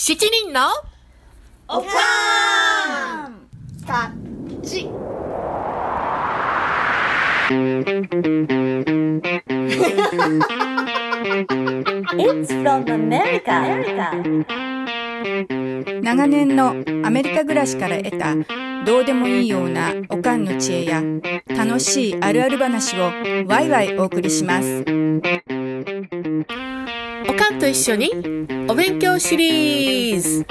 七人のおかーんタッチ。It's from America. 長年のアメリカ暮らしから得たどうでもいいようなおかんの知恵や楽しいあるある話をワイワイお送りします。一緒にお勉強シリーズ。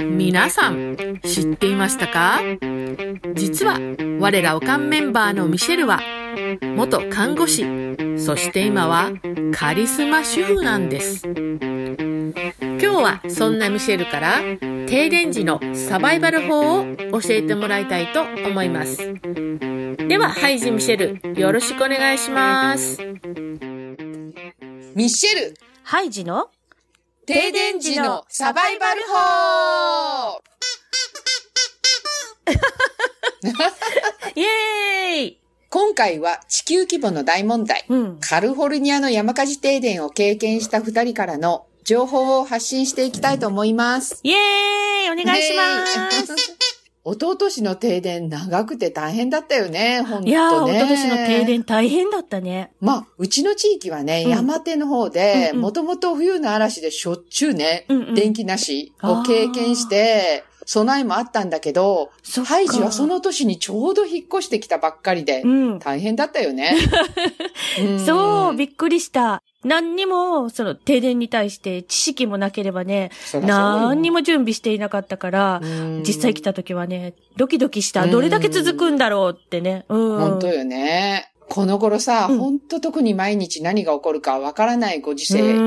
皆さん知っていましたか？実は我らおかんメンバーのミシェルは元看護師。そして今はカリスマ主婦なんです。今日はそんなミシェルから停電時のサバイバル法を教えてもらいたいと思います。ではハイジミシェルよろしくお願いします。ミッシェル、ハイジの停電時のサバイバル法 イエーイ今回は地球規模の大問題、うん。カリフォルニアの山火事停電を経験した二人からの情報を発信していきたいと思います。イエーイお願いします。す。おととしの停電長くて大変だったよね、ほんとね。いやー、おととしの停電大変だったね。まあ、うちの地域はね、うん山手の方で、もともと冬の嵐でしょっちゅうね、うんうん電気なしを経験して、備えもあったんだけど、ハイジはその年にちょうど引っ越してきたばっかりで、うん。大変だったよね。んそう、びっくりした。何にも、その停電に対して知識もなければね、何にも準備していなかったから、うん実際来た時はね、ドキドキした。どれだけ続くんだろうってね。うん。本当よね。この頃さ、うん本当特に毎日何が起こるかわからないご時世や。う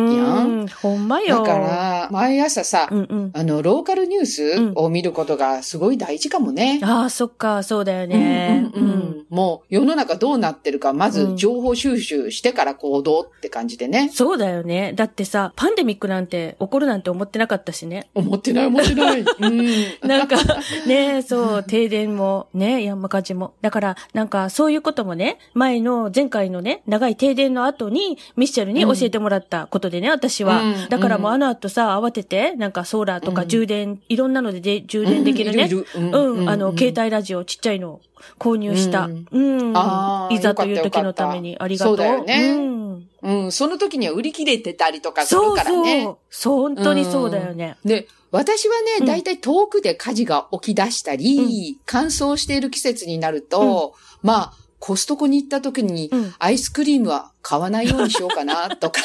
んん。ほんまよ。だから、毎朝さ、うんうん。あの、ローカルニュースを見ることがすごい大事かもね。ああ、そっか、そうだよね。うんうんうんもう世の中どうなってるか、まず情報収集してから行動って感じでね。そうだよね。だってさ、パンデミックなんて起こるなんて思ってなかったしね。思ってない思ってない。うん。なんか、ねそう、停電も、ね、山火事も。だから、なんか、そういうこともね、前の、前回のね、長い停電の後に、ミッシェルに教えてもらったことでね、私は。うんだからもう、うんあの後さ、慌てて、なんか、ソーラーとかうん充電、いろんなのでで充電できるね。うん、あの、携帯ラジオちっちゃいの購入した。ううんん。あーいざという時のためにありがとう。そうだよねうん。うん、その時には売り切れてたりとかするそうからね。そう。そう、本当にそうだよね。で、私はうんね、だいたい遠くで火事が起き出したり、乾燥している季節になると、まあ、コストコに行った時に、うんアイスクリームは買わないようにしようかな、とか。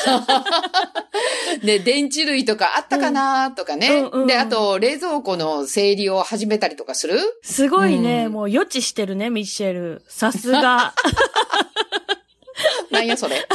で、電池類とかあったかな、とかね、うんで、あと、冷蔵庫の整理を始めたりとかする？すごいね、うんもう予知してるね、ミッシェル。さすが。なんやそれ。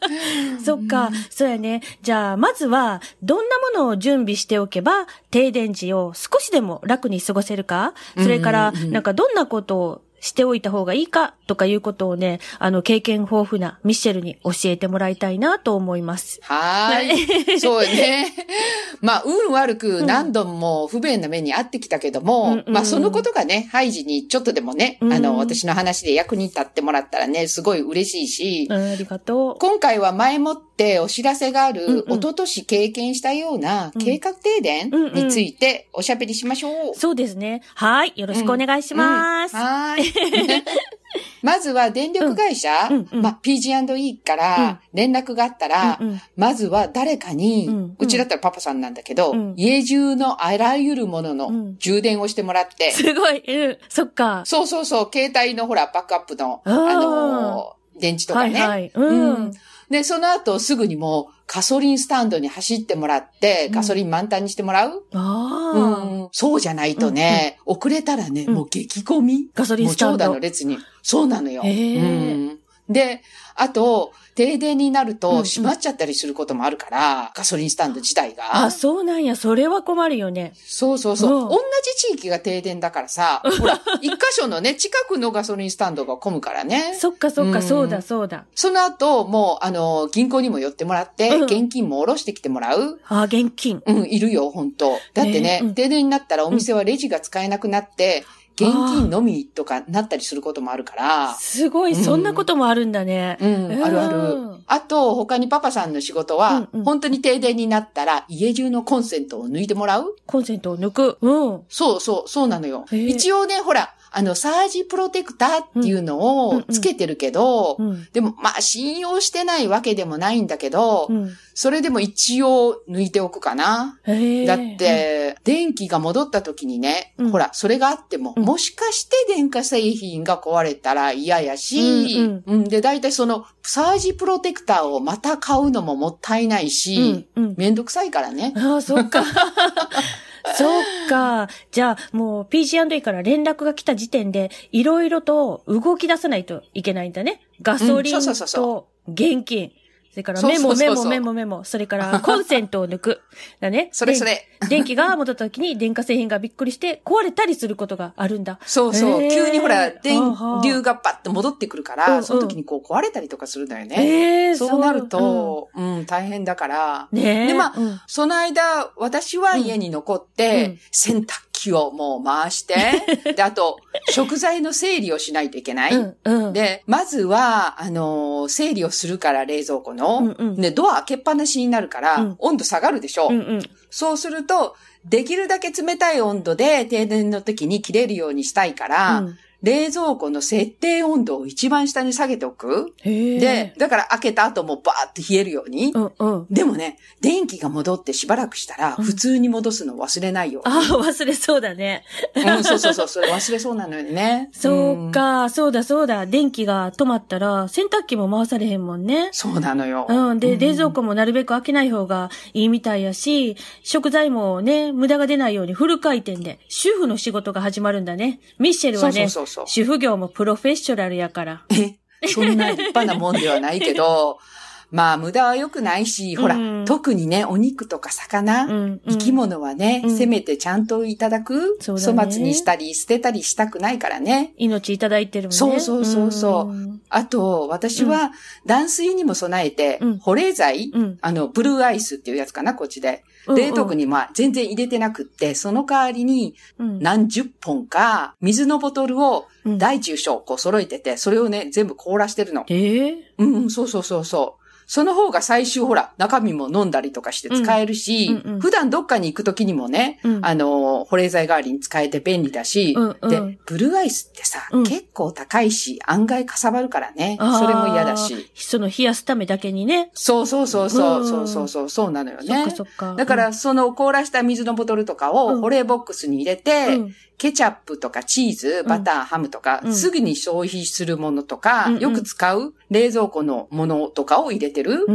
そっか、そうやね。じゃあ、まずは、どんなものを準備しておけば、停電時を少しでも楽に過ごせるか？それから、なんかどんなことをしておいた方がいいかとかいうことをね、あの、経験豊富なミッシェルに教えてもらいたいなと思います。はーい。そうよね。まあ、運悪く何度も不便な目に遭ってきたけども、うんうんまあ、そのことがね、ハイジにちょっとでもね、うんあの、私の話で役に立ってもらったらね、すごい嬉しいし、うん、ありがとう。今回は前もってお知らせがある、うんうん一昨年経験したような計画停電うんうんについておしゃべりしましょう。そうですね。はい。よろしくお願いします。うんはーい。まずは電力会社、うんうんうんまあ、PG&E から連絡があったら、うんうんまずは誰かに、ううんちだったらパパさんなんだけど、うん家中のあらゆるもののうん充電をしてもらって、すごい。うん。そっか。そうそうそう、携帯のほら、バックアップの、あのー電池とかね。はいはい。うん。うんで、その後すぐにもうガソリンスタンドに走ってもらって、ガソリン満タンにしてもらう、ああ、うん。そうじゃないとね、遅れたらね、うん。もう激混み？ガソリンスタンド。長蛇の列に。そうなのよ。うんで、あと、停電になるうんうとん閉まっちゃったりすることもあるから、ガソリンスタンド自体が。あ、そうなんや。それは困るよね。そうそうそう。うん同じ地域が停電だからさ、ほら、一箇所のね、近くのガソリンスタンドが混むからね。そっかそっか、うんそうだそうだ。その後、もう、あの、銀行にも寄ってもらって、うん現金も下ろしてきてもらう。あ、現金。うん、いるよ、本当だってね、ねうん停電になったらお店はレジが使えなくなって、現金のみとかなったりすることもあるから。すごい、そんなこともあるんだね。うん、あるあうるん。あと、他にパパさんの仕事は、うんうん本当に停電になったら、家中のコンセントを抜いてもらう？コンセントを抜く。うん。そうそう、そうなのよ。一応ね、ほら、あの、サージプロテクターっていうのをつけてるけど、うん。でも、まあ、信用してないわけでもないんだけど、うん。それでも一応抜いておくかな。だっ、て、電気が戻った時にね、うんほら、それがあっても、うんもしかして電化製品が壊れたら嫌やし、うんうんで、大体その、サージプロテクターをまた買うのももったいないし、うん。うん。めんどくさいからね。ああ、そっか。そっか。じゃあ、もう PC&E から連絡が来た時点で、いろいろと動き出さないといけないんだね。ガソリンと現金。それからメモメモメモメモ。それから コンセントを抜く。だね。それそれ。で電気が戻った時に電化製品がびっくりして壊れたりすることがあるんだ。そうそう。急にほら、電流がパッと戻ってくるかうんうんら、その時にこう壊れたりとかするんだよね。ええそうなると、うん、大変だから。うんねえ。でまあうんその間、私は家に残って、うん洗濯機をもう回して、で、あと、食材の整理をしないといけない。うん、うん。で、まずは、あのー整理をするから冷蔵庫の。うんうんで、ドア開けっぱなしになるから、うん温度下がるでしょ、うんうん。そうすると、できるだけ冷たい温度で停電の時に切れるようにしたいから、うん冷蔵庫の設定温度を一番下に下げておく。で、、だから開けた後もバーって冷えるように。うんうん。でもね、電気が戻ってしばらくしたら、普通に戻すの忘れないよ。ああ、忘れそうだね。うん、そうそうそう、それ忘れそうなのよね。そうか、そうだそうだ。電気が止まったら、洗濯機も回されへんもんねうん。。そうなのよ。うん。で、冷蔵庫もなるべく開けない方がいいみたいやし、食材もね、無駄が出ないようにフル回転で、主婦の仕事が始まるんだね。ミッシェルはね、そうそうそう主婦業もプロフェッショナルやから。え、そんな立派なもんではないけど、まあ、無駄は良くないし、ほら、うん特にね、お肉とか魚、うんうん。生き物はね、うん。せめてちゃんといただく、そうだね。粗末にしたり、捨てたりしたくないからね。命いただいてるもんね。そうそうそうそう。ん。あと、私は、断水にも備えて、うん。保冷剤、うん。あの、ブルーアイスっていうやつかな、こっちで。うん。冷凍庫にまあ全然入れてなくって、その代わりにうん。何十本か水のボトルをうん。大中小こう揃えてて、それをね、全部凍らしてるの。ええ。うんうん、そうそうそうそう。その方が最終ほら、中身も飲んだりとかして使えるし、うんうん。うん普段どっかに行く時にもね、うん。あの、保冷剤代わりに使えて便利だし、うんうん。で、ブルーアイスってさ、うん。結構高いし、案外かさばるからね、それも嫌だし。その冷やすためだけにね。そうそうそうそう、うん。そうそうそう、そうなのよそっねか。そっか。だから、その凍らした水のボトルとかうん。を保冷ボックスに入れて、うん。ケチャップとかチーズ、バター、ハムとか、うん。すぐに消費するものとか、よく使う冷蔵庫のものとかを入れてる？うー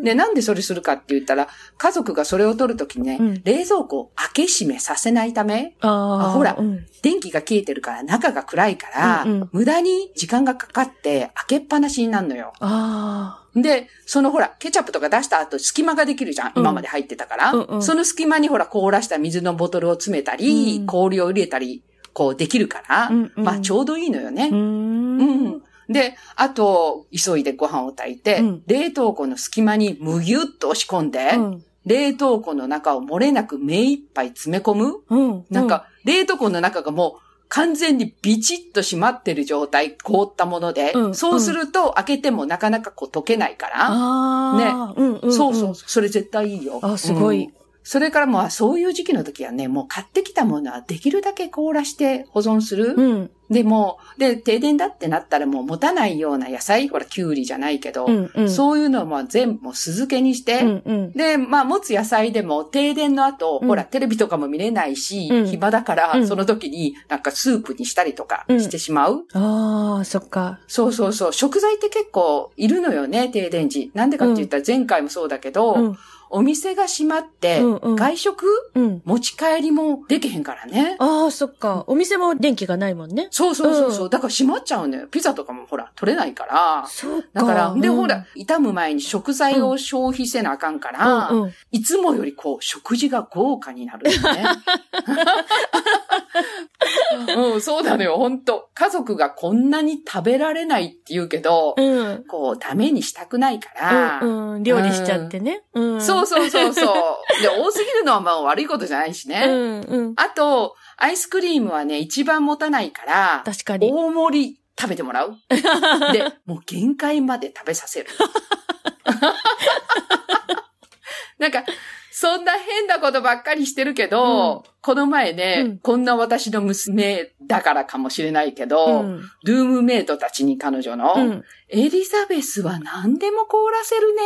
ん。で、なんでそれするかって言ったら、家族がそれを取るときにね、うん冷蔵庫を開け閉めさせないため、あほらうん電気が消えてるから中が暗いから、うんうん無駄に時間がかかって開けっぱなしになるのよ。あで、そのほら、ケチャップとか出した後、隙間ができるじゃん。うん今まで入ってたから。うんうんその隙間にほら、凍らした水のボトルを詰めたり、うん氷を入れたり、こうできるから、うんうんまあちょうどいいのよねあ。う。ん。で、あと、急いでご飯を炊いて、うん冷凍庫の隙間にむぎゅっと押し込んで、うん。冷凍庫の中を漏れなく目いっぱい詰め込む。うん。なんか、冷凍庫の中がもう完全にビチッと閉まってる状態、凍ったもので、うんそうすると開けてもなかなかこう溶けないから、ああ。ね。うんうん。そうそう、それ絶対いいよ。あすごいうんそれからもうそういう時期の時はね、もう買ってきたものはできるだけ凍らして保存する。うん。でも、で、停電だってなったらもう持たないような野菜、ほら、キュウリじゃないけど、うんうん。そういうのも全部もう酢漬けにして、うんうん。で、まあ、持つ野菜でも、停電の後、うんほら、テレビとかも見れないし、うん暇だから、うんその時になんかスープにしたりとかしてしまう。ああ、そっか。そうそうそう。食材って結構いるのよね、停電時。なんでかって言ったら前回もそうだけど、うん。お店が閉まって、うんうん外食？うん。持ち帰りもできへんからね。ああ、そっか。お店も電気がないもんね。そうそうそうそう、うんだから閉まっちゃうのよ。ピザとかもほら、取れないから。そうか。だから、で、うんほら、、傷む前に食材を消費せなあかんから、うんうん。いつもよりこう、食事が豪華になるよね。うん、そうなのよ、本当家族がこんなに食べられないって言うけど、うん。こう、ダメにしたくないから、うん、うん。料理しちゃってね。うん。そうそうそうそう。で、多すぎるのはまあ悪いことじゃないしね。うん、うん。あと、アイスクリームはね、一番持たないから、確かに。大盛り食べてもらう。で、もう限界まで食べさせる。なんか、そんな変なことばっかりしてるけど、この前ね、うんこんな私の娘だからかもしれないけど、うん。ルームメイトたちに彼女の、うん。エリザベスは何でも凍らせるね。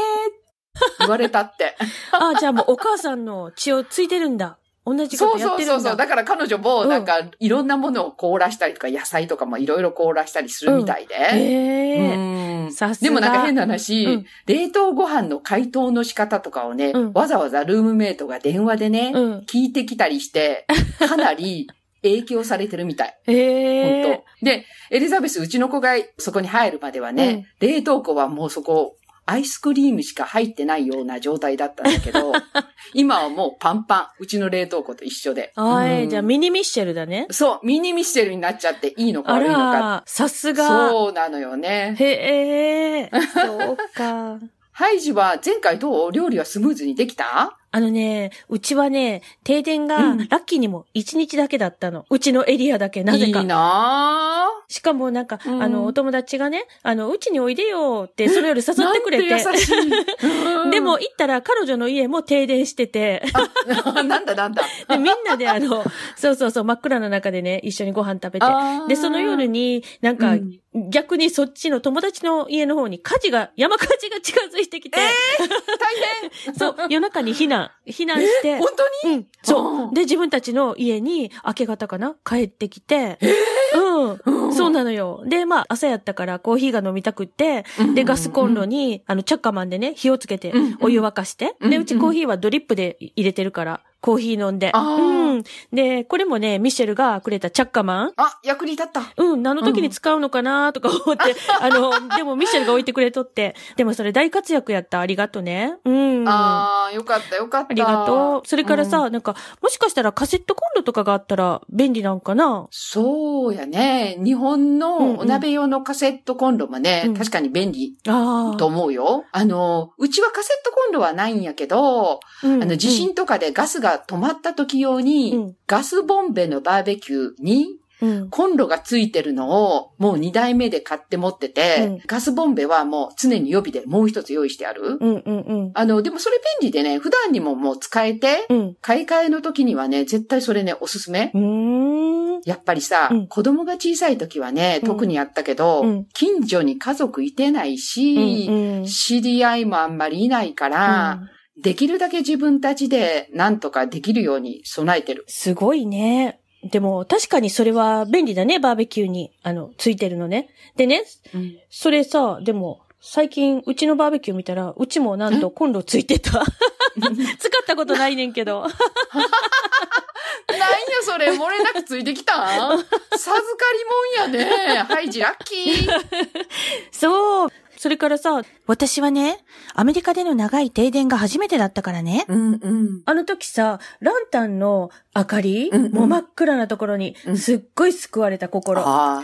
言われたって。あ、じゃあもうお母さんの血をついてるんだ。同じこそうとやってるだ。そうそうんそう。だから彼女もうんなんか、いろんなものを凍らしたりとか、野菜とかもいろいろ凍らしたりするみたいで。へえ。うんさすが。でもなんか変な話、うん冷凍ご飯の解凍の仕方とかをね、うんわざわざルームメイトが電話でね、うん。聞いてきたりして、かなり影響されてるみたい。へ本え。当で、エリザベス、うちの子がそこに入るまではね、冷凍庫はもうそこ、アイスクリームしか入ってないような状態だったんだけど、今はもうパンパン。うちの冷凍庫と一緒で。あーえうんじゃあミニミッシェルだね。そう、ミニミッシェルになっちゃっていいのかあ悪いのからさすが。そうなのよね。へえ。そうか。ハイジは前回どう？料理はスムーズにできた？あのね、うちはね、停電がうんラッキーにも1日だけだったの。うちのエリアだけ、なぜか。いいなしかもなんか、うんあの、お友達がね、あの、うちにおいでよって、その夜誘ぁってくれて。なんて優しい。うんでも、行ったら彼女の家も停電してて、なんだなんだ。で、みんなであの、そうそうそう、真っ暗な中でね、一緒にご飯食べて。で、その夜に、なんか、うん逆にそっちの友達の家の方に火事が、山火事が近づいてきて、大変。そう、夜中に避難、避難して、本当に？うん、そう。う。んで、自分たちの家に明け方かな帰ってきて、うん、そうなのよ。で、まあ、朝やったからコーヒーが飲みたくって、で、ガスコンロに、あの、チャッカマンでね、火をつけてうん、お湯沸かして、で、うん。うちコーヒーはドリップで入れてるから、コーヒー飲んで。うん。で、これもね、ミシェルがくれたチャッカマン。あ、役に立った。うん、何の時に使うのかなとか思って、あの、でもミシェルが置いてくれとって、でもそれ大活躍やった。ありがとね。うん。ああ、よかったよかった。ありがとう。それからさ、うんなんか、もしかしたらカセットコンロとかがあったら便利なんかな？そうやね。日本のお鍋用のカセットコンロもね、うん確かに便利あと思うよ。あの、うちはカセットコンロはないんやけど、あ。うんあの、地震とかでガスが止まった時用に、うんガスボンベのバーベキューにうん。コンロがついてるのをもう2台目で買って持ってて、うんガスボンベはもう常に予備でもう一つ用意してある。うんうんうん。あの、でもそれ便利でね、普段にももう使えて、うん。買い替えの時にはね、絶対それね、おすすめ。やっぱりさ、うん子供が小さい時はね、うん特にやったけど、うん近所に家族いてないし、うんうん知り合いもあんまりいないから、できるだけ自分たちで何とかできるように備えてる。すごいね。でも、確かにそれは便利だね、バーベキューに、あの、ついてるのね。でね、それさ、でも、最近、うちのバーベキュー見たら、うちもなんとコンロついてた。使ったことないねんけど。なんやそれ、漏れなくついてきた？ん 授かりもんやね。ハイジラッキー。そう。それからさ、私はね、アメリカでの長い停電が初めてだったからね。うんうん。あの時さ、ランタンの明かり、うんうんもう真っ暗なところにう、んすっごい救われた心。あ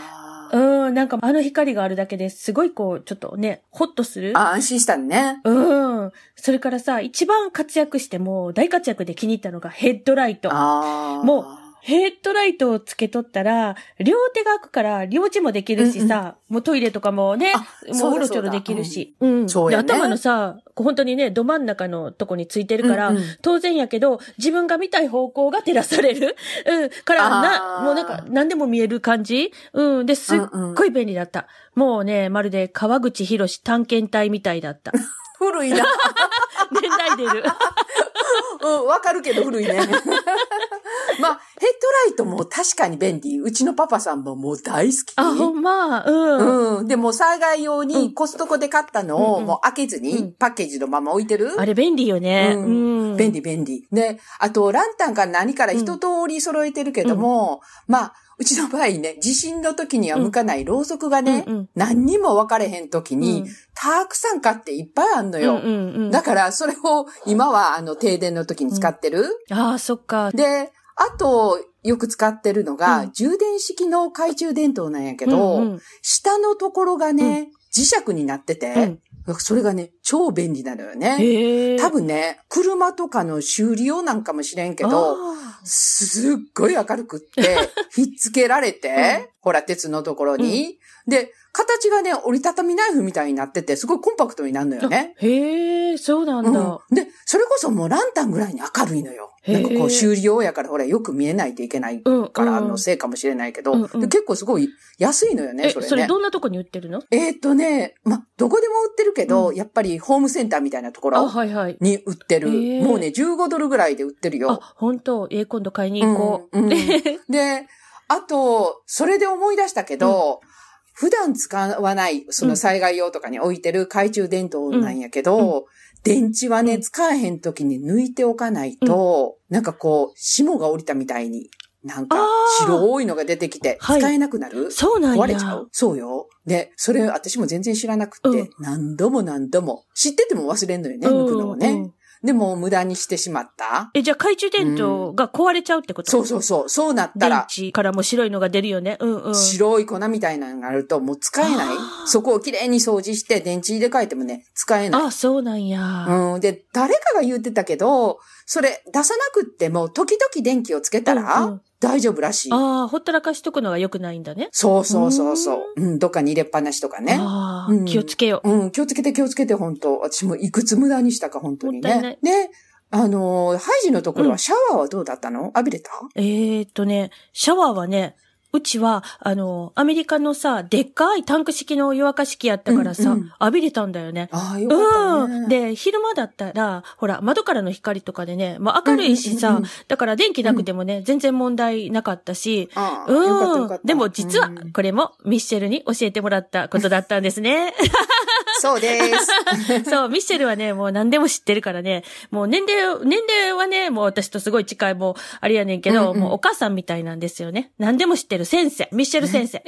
うん、なんかあの光があるだけですごいこう、ちょっとね、ホッとする。あ。安心したね。うん。それからさ、一番活躍してもう大活躍で気に入ったのがヘッドライト。ああ。もヘッドライトをつけとったら、両手が開くから、両手もできるしさ、もうトイレとかもねあ、もそううだうろちょろできるし。うん。そうやねで頭のさ、本当にね、ど真ん中のとこについてるから、うんうん当然やけど、自分が見たい方向が照らされる。うん。から、な、もうなんか、何でも見える感じうん。で、すっごい便利だった。もうね、まるで川口博士探検隊みたいだった。古いな。年代出る。うん、わかるけど古いね。まあ、ヘッドライトも確かに便利。うちのパパさんももう大好き。あ、ほんま、うん。うん。でも災害用うんにコストコで買ったのをもう開けずうんにパッケージのまま置いてる？あれ便利よね。ううんん。便利便利。で、あとランタンから何から一通り揃えてるけども、まあ、うちの場合ね、地震の時には向かないろうそくがね、うんうん何にも分かれへん時に、うんたくさん買っていっぱいあんのよ。うんうんうん。だから、それを今はあの停電の時に使ってる。ああ、そっか。で、あと、よく使ってるのが、うん充電式の懐中電灯なんやけど、うんうん下のところがね、磁石になってて、それがね、超便利なのよね。多分ね、車とかの修理用なんかもしれんけど、あすっごい明るくって、ひっつけられて、ほら、鉄のところに。で、形がね、折りたたみナイフみたいになってて、すごいコンパクトになるのよね。ーへえ、そうなんだ。うん。で、それこそもうランタンぐらいに明るいのよ。なんかこう修理用やから、ほら、よく見えないといけないうん。からうんのせいかもしれないけど、うんうんで結構すごい安いのよね、え、それね。それどんなとこに売ってるの？えーっとね、ま、どこでも売ってるけど、うんやっぱりホームセンターみたいなとこあ、ろはいはい。に売ってる。へーもうね、15ドルぐらいで売ってるよ。あ、本当？えー今度買いに行こう。うんうん で、あと、それで思い出したけど、普段使わない、その災害用とかに置いてる懐中電灯なんやけど、電池はね、うん。使えへん時に抜いておかないと、なんかこう、霜が降りたみたいに、なんか白いのが出てきて、はい。使えなくなる、そうなんや。壊れちゃう？そうよ。で、それ私も全然知らなくって、うん。何度も何度も、知ってても忘れんのよね、うん抜くのをね。うんでも無駄にしてしまった？え、じゃあ懐中電灯が壊れちゃうってこと？そうそうそう、そうなった電ら、池からも白いのが出るよね。うんうん。白い粉みたいなのがあるともう使えない？そこをきれいに掃除して電池入れ替えてもね、使えない。あ、そうなんや。うん。で、誰かが言ってたけど、それ出さなくっても、時々電気をつけたら、うんうん大丈夫らしい。ああ、ほったらかしとくのが良くないんだね。そうそうそうそう。うん、どっかに入れっぱなしとかね。ああ、うん。気をつけよう。うん、気をつけて気をつけて、本当。私もいくつ無駄にしたか、本当にね。で、あのーハイジのところうんはシャワーはどうだったの？浴びれた？えー、っとね、シャワーはね、うちは、あの、アメリカのさ、でっかいタンク式の湯沸かし器やったからさ、うんうん浴びれたんだよね。ああ、よかったね。うん。で、昼間だったら、ほら、窓からの光とかでね、まあ明るいしさうんうんうんうん、だから電気なくてもね、全然問題なかったし、あ。うん。でも実はうん、これもミッシェルに教えてもらったことだったんですね。そうです。そう、ミッシェルはね、もう何でも知ってるからね、もう年齢、年齢はね、もう私とすごい近い、もう、あれやねんけど、うんうんもうお母さんみたいなんですよね。何でも知ってる先生、ミッシェル先生。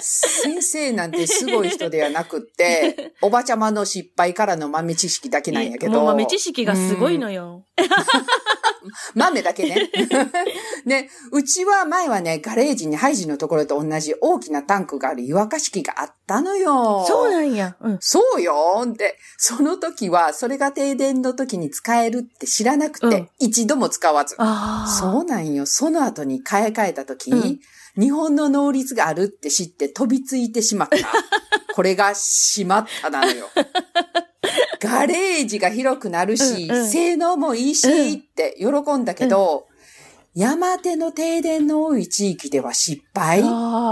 先生なんてすごい人ではなくって、おばちゃまの失敗からの豆知識だけなんやけど。もう豆知識がすごいのよ。豆だけね。ね、うちは前はね、ガレージにハイジのところと同じ大きなタンクがある湯沸かし器があったのよ。そうなんや。うん。そうよ。で、その時は、それが停電の時に使えるって知らなくて、うん一度も使わず。ああ。そうなんよ。その後に買い替えた時、うん日本の能率があるって知って飛びついてしまった。これがしまったなのよ。ガレージが広くなるし、うんうん性能もいいし、うんって喜んだけど、山手の停電の多い地域では失敗。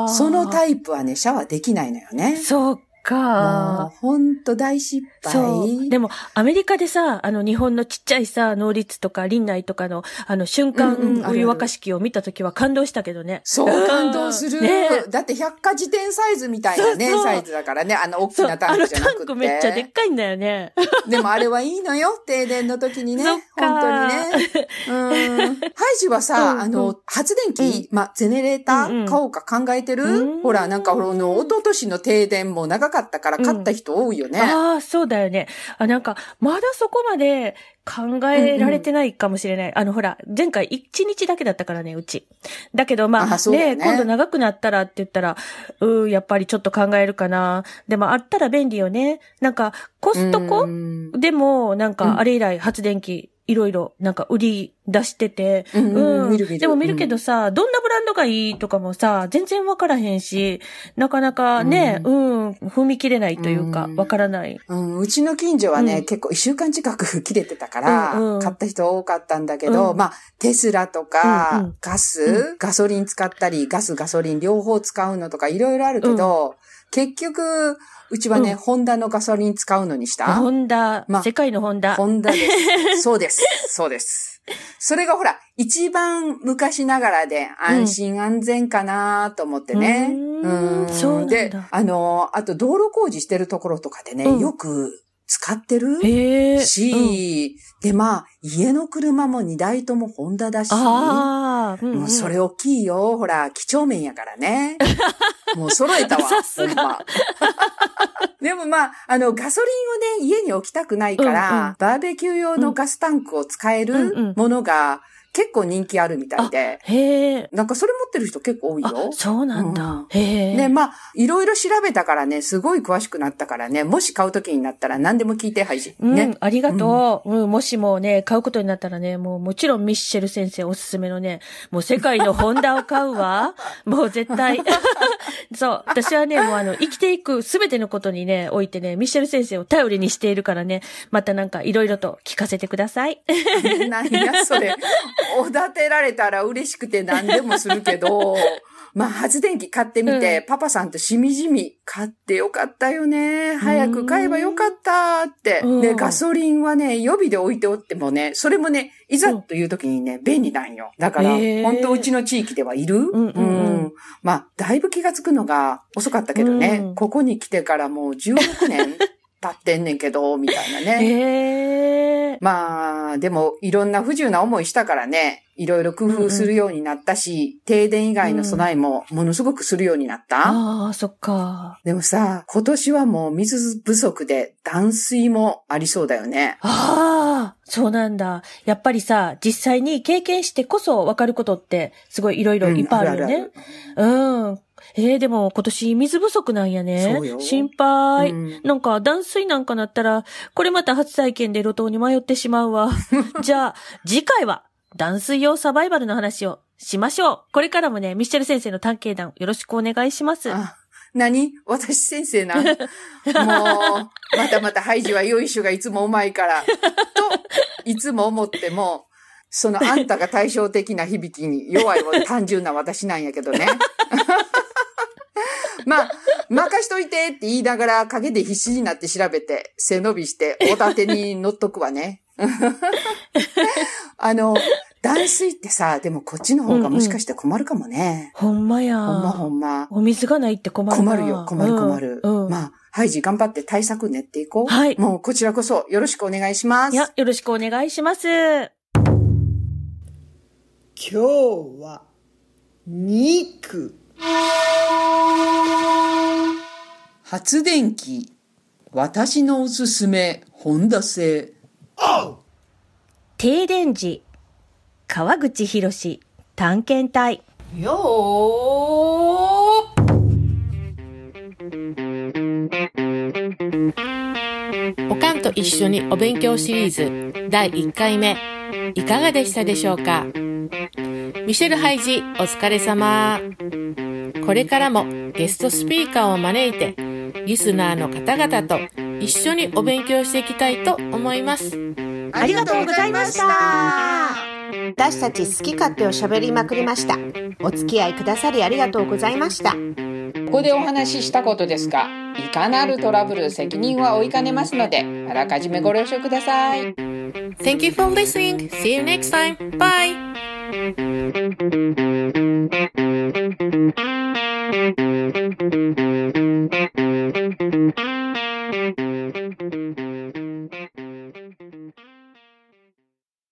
そのタイプはね、シャワーできないのよね。そうもうか。ほんと大失敗。そう。でも、アメリカでさ、あの、日本のちっちゃいさ、能率とか、林内とかの、あの、瞬間、お湯沸かし器を見たときは感動したけどね。そう、感動する。ねだって百科事典サイズみたいなね、そうそうサイズだからね、あの大きなタンあのクじゃなくて。タンクめっちゃでっかいんだよね。でもあれはいいのよ、停電の時にね。本当にね。うん。ハイジはさ、うんあの、発電機、まあ、ゼネレータうんうんー買おうか考えてる、うんほら、なんか、あの、一昨年の停電も長かったから買った人多いよね。ああ、そうだよね。あ、なんか、まだそこまで考えられてないかもしれない。あの、ほら、前回1日だけだったからね、うち。だけど、まあ、あそうだよね今度長くなったらって言ったら、うー、やっぱりちょっと考えるかな。でも、あったら便利よね。なんか、コストコうんでも、なんうんか、あれ以来発電機、いろいろ、なんか、売り出してて、うんうん見る見るでも見るけどさ、どんなブランドがいいとかもさ、全然わからへんし、なかなかね、うん、踏み切れないというかう、ん。わからない。うん、うちの近所はね、うん。結構一週間近く切れてたから、うんうん。買った人多かったんだけど、うん。まあ、テスラとか、うんうん。ガス、ガソリン使ったり、ガス、ガソリン両方使うのとかいろいろあるけど、結局、うちはね、うんホンダのガソリン使うのにした？ホンダ、まあ世界のホンダ。ホンダです。そうです。そうです。それがほら、一番昔ながらで安心安全かなと思ってね。うーんそうなんだで、あの、あと道路工事してるところとかでね、うんよく使ってるへえ。し、で、まあ、家の車も2台ともホンダだし、ああ、うんうんもうそれ大きいよ。ほら、几帳面やからね。もう揃えたわ。でもまあ、あの、ガソリンをね、家に置きたくないから、うんうんバーベキュー用のガスタンクを使えうんうんるものが、結構人気あるみたいで。へえ。なんかそれ持ってる人結構多いあよ、。そうなんだ。うんへえ。ね、まあ、いろいろ調べたからね、すごい詳しくなったからね、もし買う時になったら何でも聞いて、ハイジ。うん、ね。ありがとう、うん。もしもね、買うことになったらね、もうもちろんミッシェル先生おすすめのね、もう世界のホンダを買うわ。もう絶対。そう。私はね、もうあの、生きていくすべてのことにね、おいてね、ミッシェル先生を頼りにしているからね、またなんかいろいろと聞かせてください。何やそれ。おだてられたら嬉しくて何でもするけど、まあ発電機買ってみて、パパさんとしみじみ買ってよかったよね。早く買えばよかったって。うん。で、ガソリンはね、予備で置いておってもね、それもね、いざという時にね、便利なんよ。だから、本当うちの地域ではいる、んうんうん。まあ、だいぶ気がつくのが遅かったけどね、うん。ここに来てからもう16年経ってんねんけど、みたいなね。まあ、でも、いろんな不自由な思いしたからね、いろいろ工夫するようになったし、停電以外の備えもものすごくするようになった。ああ、そっか。でもさ、今年はもう水不足で断水もありそうだよね。ああ、そうなんだ。やっぱりさ、実際に経験してこそ分かることって、すごいいろいろいっぱいあるよね。うん。えー、でも今年水不足なんやね。心配、うんなんか断水なんかなったら、これまた初体験で路頭に迷ってしまうわ。じゃあ、次回は断水用サバイバルの話をしましょう。これからもね、ミッシェル先生の探検団よろしくお願いします。あ何？私先生な？もう、またまたハイジはよいしょがいつもうまいから、と、いつも思っても、そのあんたが対照的な響きに弱い単純な私なんやけどね。まあ、任しといてって言いながら陰で必死になって調べて、背伸びして、おだてに乗っとくわね。あの、断水ってさ、でもこっちの方がもしかして困るかもね。ほんまや。ほんまほんま。お水がないって困るな困るよ、困る困る。うん。うんまあ、ハイジ頑張って対策練っていこう。はいもうこちらこそよろしくお願いします。いや、よろしくお願いします。今日は肉発電機。私のおすすめ、ホンダ製。停電時、川口博士探検隊。よおかんと一緒にお勉強シリーズ第1回目、いかがでしたでしょうか？ミシェル・ハイジ、お疲れ様。これからもゲストスピーカーを招いて、リスナーの方々と一緒にお勉強していきたいと思います。ありがとうございました。私たち好き勝手を喋りまくりました。お付き合いくださりありがとうございました。ここでお話ししたことですが、いかなるトラブル責任は負いかねますので、あらかじめご了承ください。Thank you for listening. See you next time. Bye.